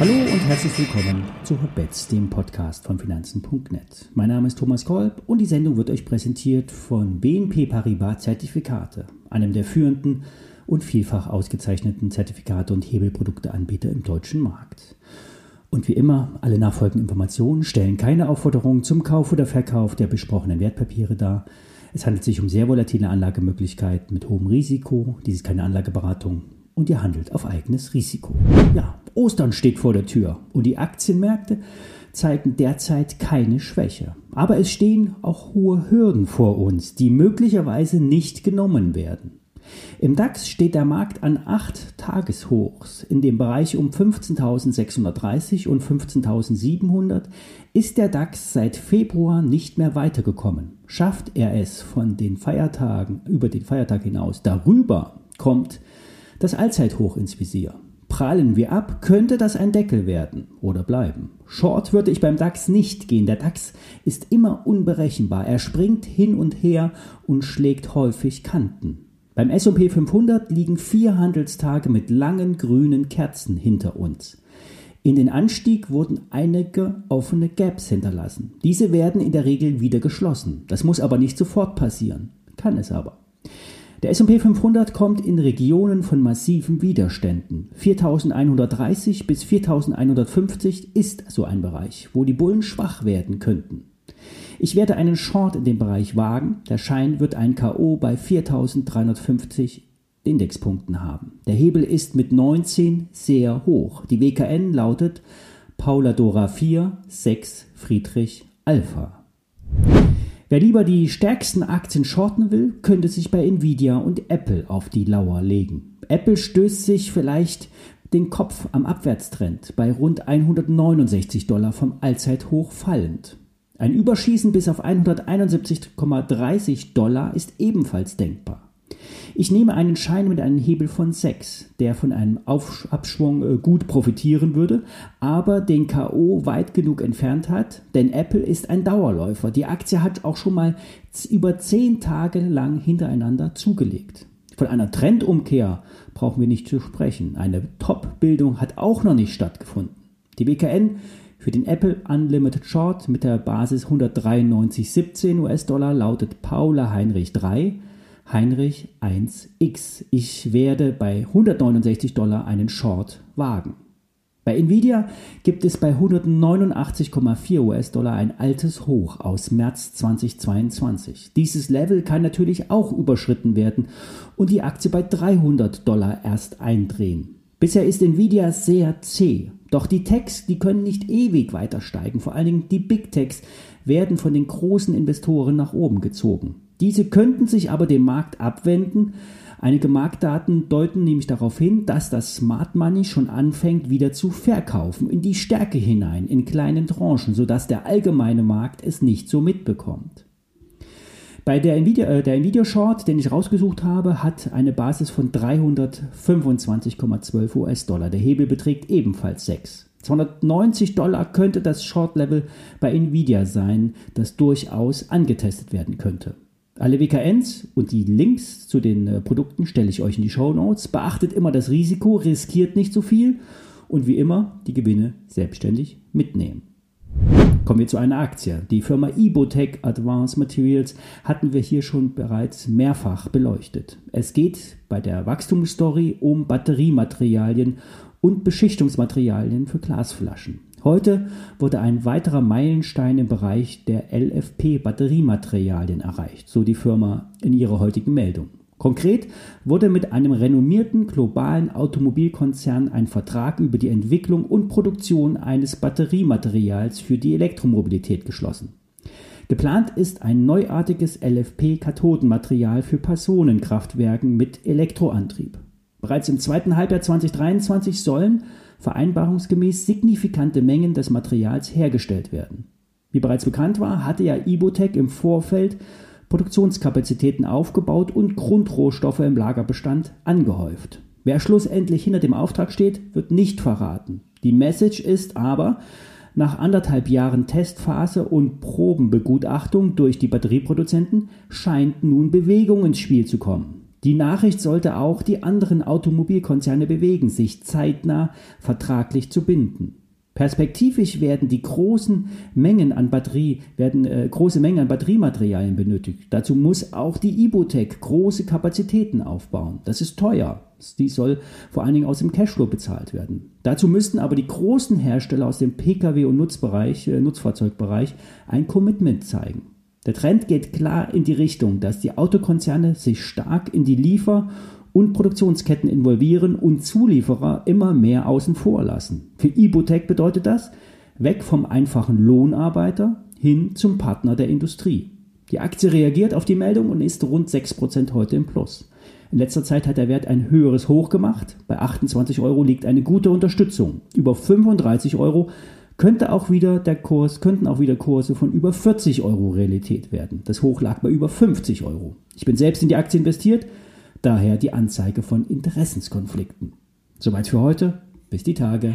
Hallo und herzlich willkommen zu Hotbets, dem Podcast von Finanzen.net. Mein Name ist Thomas Kolb und die Sendung wird euch präsentiert von BNP Paribas Zertifikate, einem der führenden und vielfach ausgezeichneten Zertifikate und Hebelprodukteanbieter im deutschen Markt. Und wie immer, alle nachfolgenden Informationen stellen keine Aufforderung zum Kauf oder Verkauf der besprochenen Wertpapiere dar. Es handelt sich um sehr volatile Anlagemöglichkeiten mit hohem Risiko. Dies ist keine Anlageberatung und ihr handelt auf eigenes Risiko. Ja, Ostern steht vor der Tür und die Aktienmärkte zeigen derzeit keine Schwäche. Aber es stehen auch hohe Hürden vor uns, die möglicherweise nicht genommen werden. Im DAX steht der Markt an acht Tageshochs. In dem Bereich um 15.630 und 15.700 ist der DAX seit Februar nicht mehr weitergekommen. Schafft er es von den Feiertagen über den Feiertag hinaus darüber, kommt das Allzeithoch ins Visier. Prallen wir ab, könnte das ein Deckel werden oder bleiben. Short würde ich beim DAX nicht gehen. Der DAX ist immer unberechenbar. Er springt hin und her und schlägt häufig Kanten. Beim S&P 500 liegen vier Handelstage mit langen grünen Kerzen hinter uns. In den Anstieg wurden einige offene Gaps hinterlassen. Diese werden in der Regel wieder geschlossen. Das muss aber nicht sofort passieren. Kann es aber. Der S&P 500 kommt in Regionen von massiven Widerständen. 4130 bis 4150 ist so ein Bereich, wo die Bullen schwach werden könnten. Ich werde einen Short in dem Bereich wagen. Der Schein wird ein KO bei 4350 Indexpunkten haben. Der Hebel ist mit 19 sehr hoch. Die WKN lautet Paula Dora 4, 6 Friedrich Alpha. Wer lieber die stärksten Aktien shorten will, könnte sich bei Nvidia und Apple auf die Lauer legen. Apple stößt sich vielleicht den Kopf am Abwärtstrend bei rund 169 Dollar vom Allzeithoch fallend. Ein Überschießen bis auf 171,30 Dollar ist ebenfalls denkbar. Ich nehme einen Schein mit einem Hebel von 6, der von einem Abschwung äh, gut profitieren würde, aber den KO weit genug entfernt hat, denn Apple ist ein Dauerläufer. Die Aktie hat auch schon mal über 10 Tage lang hintereinander zugelegt. Von einer Trendumkehr brauchen wir nicht zu sprechen. Eine Top-Bildung hat auch noch nicht stattgefunden. Die WKN für den Apple Unlimited Short mit der Basis 193,17 US-Dollar lautet Paula Heinrich 3 Heinrich 1X. Ich werde bei 169 Dollar einen Short wagen. Bei Nvidia gibt es bei 189,4 US-Dollar ein altes Hoch aus März 2022. Dieses Level kann natürlich auch überschritten werden und die Aktie bei 300 Dollar erst eindrehen. Bisher ist Nvidia sehr zäh, doch die Techs, die können nicht ewig weiter steigen. Vor allen Dingen die Big Techs werden von den großen Investoren nach oben gezogen. Diese könnten sich aber dem Markt abwenden. Einige Marktdaten deuten nämlich darauf hin, dass das Smart Money schon anfängt wieder zu verkaufen in die Stärke hinein, in kleinen Tranchen, sodass der allgemeine Markt es nicht so mitbekommt. Bei der Nvidia, äh, der Nvidia Short, den ich rausgesucht habe, hat eine Basis von 325,12 US-Dollar. Der Hebel beträgt ebenfalls 6. 290 Dollar könnte das Short Level bei Nvidia sein, das durchaus angetestet werden könnte. Alle WKNs und die Links zu den äh, Produkten stelle ich euch in die Show Notes. Beachtet immer das Risiko, riskiert nicht so viel und wie immer die Gewinne selbstständig mitnehmen. Kommen wir zu einer Aktie. Die Firma Ibotech Advanced Materials hatten wir hier schon bereits mehrfach beleuchtet. Es geht bei der Wachstumsstory um Batteriematerialien und Beschichtungsmaterialien für Glasflaschen. Heute wurde ein weiterer Meilenstein im Bereich der LFP-Batteriematerialien erreicht, so die Firma in ihrer heutigen Meldung. Konkret wurde mit einem renommierten globalen Automobilkonzern ein Vertrag über die Entwicklung und Produktion eines Batteriematerials für die Elektromobilität geschlossen. Geplant ist ein neuartiges LFP-Kathodenmaterial für Personenkraftwerken mit Elektroantrieb. Bereits im zweiten Halbjahr 2023 sollen vereinbarungsgemäß signifikante Mengen des Materials hergestellt werden. Wie bereits bekannt war, hatte ja Ibotec im Vorfeld Produktionskapazitäten aufgebaut und Grundrohstoffe im Lagerbestand angehäuft. Wer schlussendlich hinter dem Auftrag steht, wird nicht verraten. Die Message ist aber, nach anderthalb Jahren Testphase und Probenbegutachtung durch die Batterieproduzenten scheint nun Bewegung ins Spiel zu kommen. Die Nachricht sollte auch die anderen Automobilkonzerne bewegen, sich zeitnah vertraglich zu binden. Perspektivisch werden die großen Mengen an Batterie, werden äh, große Mengen an Batteriematerialien benötigt. Dazu muss auch die Ibotec große Kapazitäten aufbauen. Das ist teuer. Die soll vor allen Dingen aus dem Cashflow bezahlt werden. Dazu müssten aber die großen Hersteller aus dem Pkw- und Nutzbereich, äh, Nutzfahrzeugbereich ein Commitment zeigen. Der Trend geht klar in die Richtung, dass die Autokonzerne sich stark in die Liefer- und Produktionsketten involvieren und Zulieferer immer mehr außen vor lassen. Für Ibotec bedeutet das weg vom einfachen Lohnarbeiter hin zum Partner der Industrie. Die Aktie reagiert auf die Meldung und ist rund 6% heute im Plus. In letzter Zeit hat der Wert ein höheres Hoch gemacht. Bei 28 Euro liegt eine gute Unterstützung. Über 35 Euro könnte auch wieder der Kurs, könnten auch wieder Kurse von über 40 Euro Realität werden. Das Hoch lag bei über 50 Euro. Ich bin selbst in die Aktie investiert, Daher die Anzeige von Interessenskonflikten. Soweit für heute. Bis die Tage.